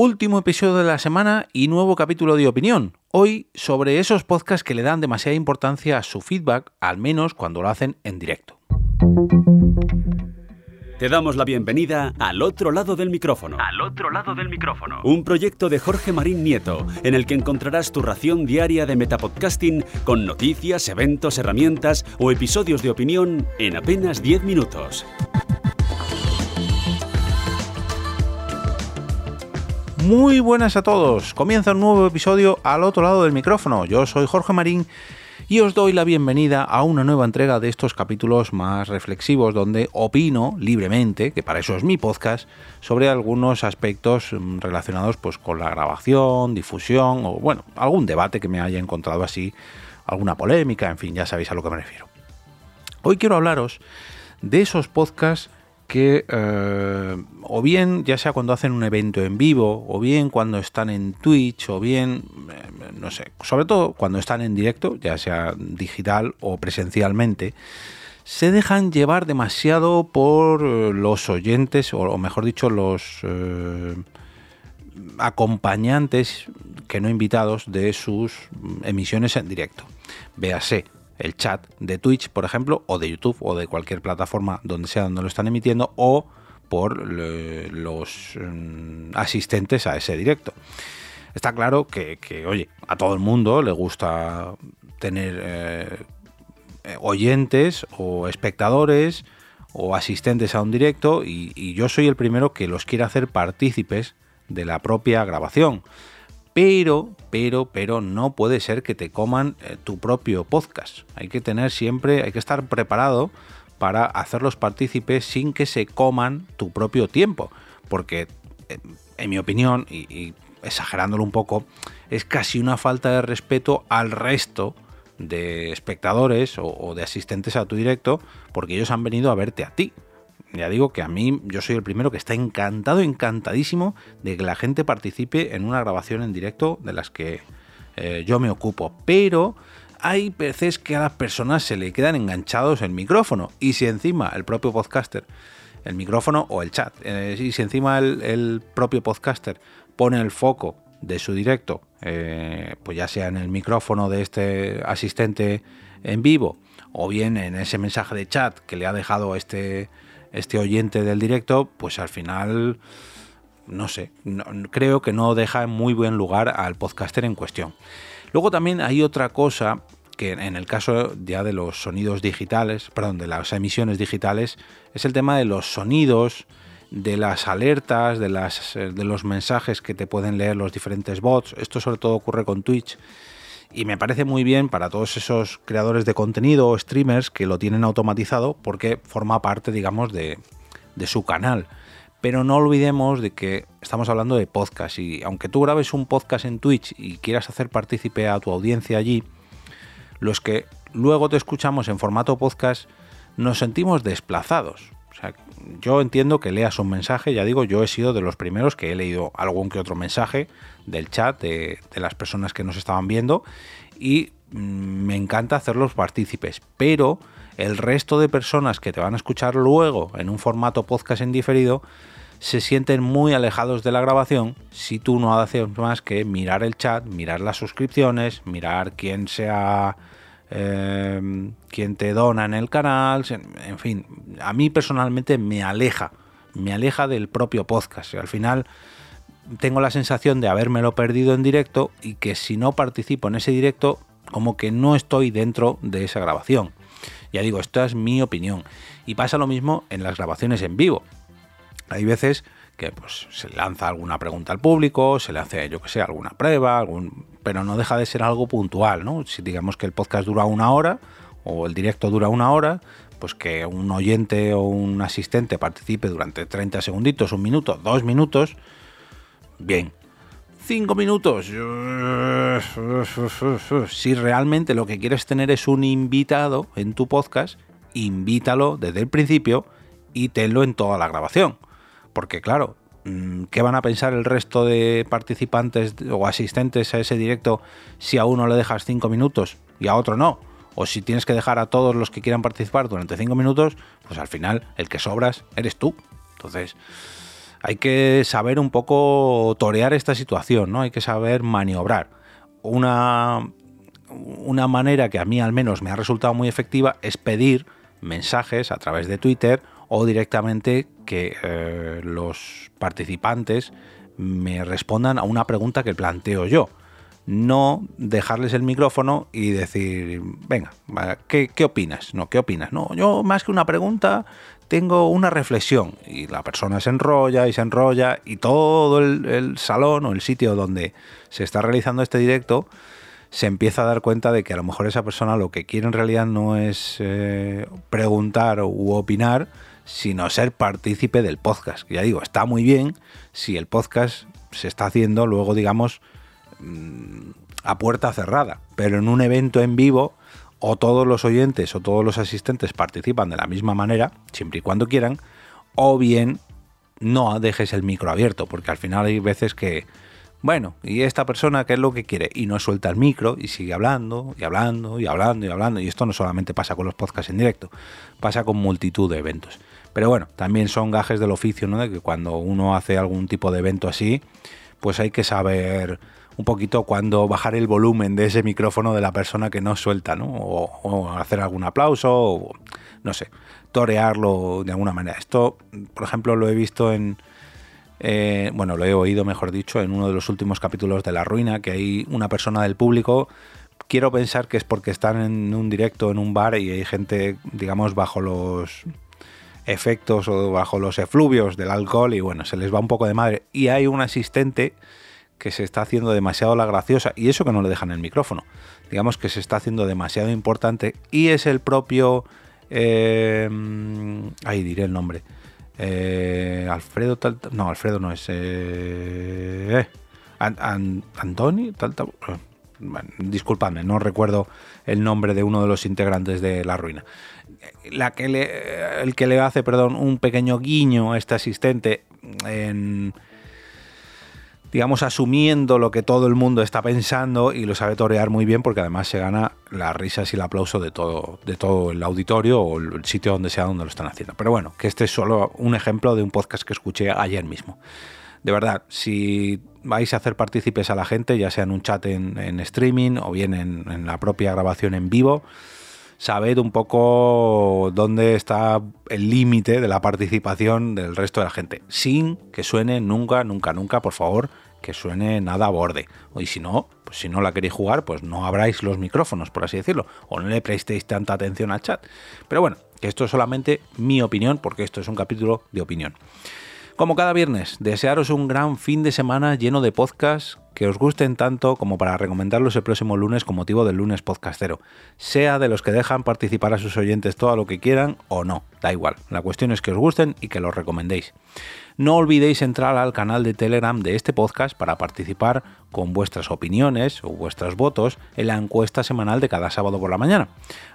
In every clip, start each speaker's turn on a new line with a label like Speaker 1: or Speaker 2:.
Speaker 1: Último episodio de la semana y nuevo capítulo de opinión. Hoy sobre esos podcasts que le dan demasiada importancia a su feedback, al menos cuando lo hacen en directo.
Speaker 2: Te damos la bienvenida al otro lado del micrófono.
Speaker 3: Al otro lado del micrófono.
Speaker 2: Un proyecto de Jorge Marín Nieto, en el que encontrarás tu ración diaria de metapodcasting con noticias, eventos, herramientas o episodios de opinión en apenas 10 minutos.
Speaker 1: Muy buenas a todos. Comienza un nuevo episodio al otro lado del micrófono. Yo soy Jorge Marín y os doy la bienvenida a una nueva entrega de estos capítulos más reflexivos donde opino libremente, que para eso es mi podcast, sobre algunos aspectos mm, relacionados pues con la grabación, difusión o bueno, algún debate que me haya encontrado así, alguna polémica, en fin, ya sabéis a lo que me refiero. Hoy quiero hablaros de esos podcasts que eh, o bien ya sea cuando hacen un evento en vivo, o bien cuando están en Twitch, o bien, eh, no sé, sobre todo cuando están en directo, ya sea digital o presencialmente, se dejan llevar demasiado por eh, los oyentes, o, mejor dicho, los acompañantes, que no invitados, de sus emisiones en directo. Véase, el chat de Twitch, por ejemplo, o de YouTube, o de cualquier plataforma donde sea donde lo están emitiendo, o por los mm, asistentes a ese directo. Está claro que, oye, a todo el mundo le gusta tener eh, oyentes o espectadores o asistentes a un directo y, y yo soy el primero que los quiere hacer partícipes de la propia grabación. Pero, pero, pero no puede ser que te coman eh, tu propio podcast. Hay que tener siempre, hay que estar preparado para hacerlos partícipes sin que se coman tu propio tiempo. Porque, eh, en mi opinión, y, exagerándolo un poco, es casi una falta de respeto al resto de espectadores o, o de asistentes a tu directo porque ellos han venido a verte a ti ya digo que a mí yo soy el primero que está encantado, encantadísimo de que la gente participe en una grabación en directo de las que eh, yo me ocupo. Pero hay veces que a las personas se le quedan enganchados el micrófono y si encima el propio podcaster, el micrófono o el chat, eh, y si encima el, propio podcaster pone el foco de su directo, eh, pues ya sea en el micrófono de este asistente en vivo o bien en ese mensaje de chat que le ha dejado este este oyente del directo, pues al final, no sé, creo que no deja en muy buen lugar al podcaster en cuestión. Luego también hay otra cosa que en el caso ya de los sonidos digitales, perdón, de las emisiones digitales, es el tema de los sonidos, de las alertas, de, las, de los mensajes que te pueden leer los diferentes bots. Esto sobre todo ocurre con Twitch y me parece muy bien para todos esos creadores de contenido o streamers que lo tienen automatizado porque forma parte, digamos, de, su canal. Pero no olvidemos de que estamos hablando de podcast y aunque tú grabes un podcast en Twitch y quieras hacer partícipe a tu audiencia allí, los que luego te escuchamos en formato podcast nos sentimos desplazados. Sea, yo entiendo que leas un mensaje, ya digo, yo he sido de los primeros que he leído algún que otro mensaje del chat de, las personas que nos estaban viendo y mm, me encanta hacerlos partícipes, pero el resto de personas que te van a escuchar luego en un formato podcast en diferido se sienten muy alejados de la grabación si tú no haces más que mirar el chat, mirar las suscripciones, mirar quién sea eh, quién te dona en el canal, en fin, a mí personalmente me aleja, me aleja del propio podcast. Al final tengo la sensación de habérmelo perdido en directo y que si no participo en ese directo, como que no estoy dentro de esa grabación. Ya digo, esta es mi opinión. Y pasa lo mismo en las grabaciones en vivo. Hay veces que pues, se lanza alguna pregunta al público, se le hace, yo que sé, alguna prueba, algún... pero no deja de ser algo puntual, ¿no? Si digamos que el podcast dura una hora o el directo dura una hora, pues que un oyente o un asistente participe durante 30 segunditos, un minuto, dos minutos, Bien. Cinco minutos. Si realmente lo que quieres tener es un invitado en tu podcast, invítalo desde el principio y tenlo en toda la grabación. Porque claro, mm, ¿qué van a pensar el resto de participantes o asistentes a ese directo si a uno le dejas cinco minutos y a otro no? O si tienes que dejar a todos los que quieran participar durante cinco minutos, pues al final el que sobras eres tú. Entonces, hay que saber un poco torear esta situación, ¿no? Hay que saber maniobrar. Una, una manera que a mí al menos me ha resultado muy efectiva es pedir mensajes a través de Twitter o directamente que eh, los participantes me respondan a una pregunta que planteo yo. No dejarles el micrófono y decir, venga, ¿qué, ¿qué, opinas? No, ¿qué opinas? No, yo más que una pregunta tengo una reflexión. Y la persona se enrolla y se enrolla y todo el, salón o el sitio donde se está realizando este directo se empieza a dar cuenta de que a lo mejor esa persona lo que quiere en realidad no es eh, preguntar u opinar, sino ser partícipe del podcast. Ya digo, está muy bien si el podcast se está haciendo luego, digamos, a puerta cerrada, pero en un evento en vivo o todos los oyentes o todos los asistentes participan de la misma manera, siempre y cuando quieran, o bien no dejes el micro abierto, porque al final hay veces que bueno, y esta persona, ¿qué es lo que quiere? Y no suelta el micro y sigue hablando y hablando y hablando y hablando. Y esto no solamente pasa con los podcasts en directo, pasa con multitud de eventos. Pero bueno, también son gajes del oficio, ¿no? De que cuando uno hace algún tipo de evento así, pues hay que saber un poquito cuándo bajar el volumen de ese micrófono de la persona que no suelta, ¿no? O, o hacer algún aplauso, o no sé, torearlo de alguna manera. Esto, por ejemplo, lo he visto en eh, bueno, lo he oído, mejor dicho, en uno de los últimos capítulos de La Ruina, que hay una persona del público. Quiero pensar que es porque están en un directo en un bar y hay gente, digamos, bajo los efectos o bajo los efluvios del alcohol y bueno, se les va un poco de madre. Y hay un asistente que se está haciendo demasiado la graciosa y eso que no le dejan el micrófono. Digamos que se está haciendo demasiado importante y es el propio... Eh, ahí diré el nombre eh, Alfredo tal, no, Alfredo no es. Eh, Antoni tal, disculpadme, no recuerdo el nombre de uno de los integrantes de La Ruina. La que le, el que le hace, perdón, un pequeño guiño a este asistente en digamos, asumiendo lo que todo el mundo está pensando y lo sabe torear muy bien porque además se gana las risas y el aplauso de todo, de todo el auditorio o el sitio donde sea donde lo están haciendo. Pero bueno, que este es solo un ejemplo de un podcast que escuché ayer mismo. De verdad, si vais a hacer partícipes a la gente, ya sea en un chat en, streaming o bien en, en la propia grabación en vivo, sabed un poco dónde está el límite de la participación del resto de la gente, sin que suene nunca, nunca, nunca, por favor, que suene nada a borde. Y si no, pues si no la queréis jugar, pues no abráis los micrófonos, por así decirlo, o no le prestéis tanta atención al chat. Pero bueno, esto es solamente mi opinión, porque esto es un capítulo de opinión. Como cada viernes, desearos un gran fin de semana lleno de podcasts que os gusten tanto como para recomendarlos el próximo lunes con motivo del lunes podcastero. Sea de los que dejan participar a sus oyentes todo lo que quieran o no, da igual. La cuestión es que os gusten y que los recomendéis. No olvidéis entrar al canal de Telegram de este podcast para participar con vuestras opiniones o vuestros votos en la encuesta semanal de cada sábado por la mañana.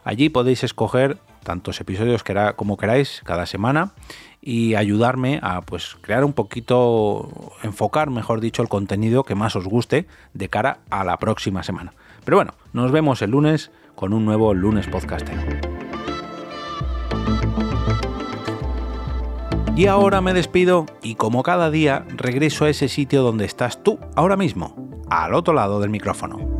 Speaker 1: Allí podéis escoger tantos episodios como queráis cada semana y ayudarme a pues crear un poquito, enfocar, mejor dicho, el contenido que más os guste de cara a la próxima semana. Pero bueno, nos vemos el lunes con un nuevo lunes podcastero. Y ahora me despido y como cada día regreso a ese sitio donde estás tú ahora mismo, al otro lado del micrófono.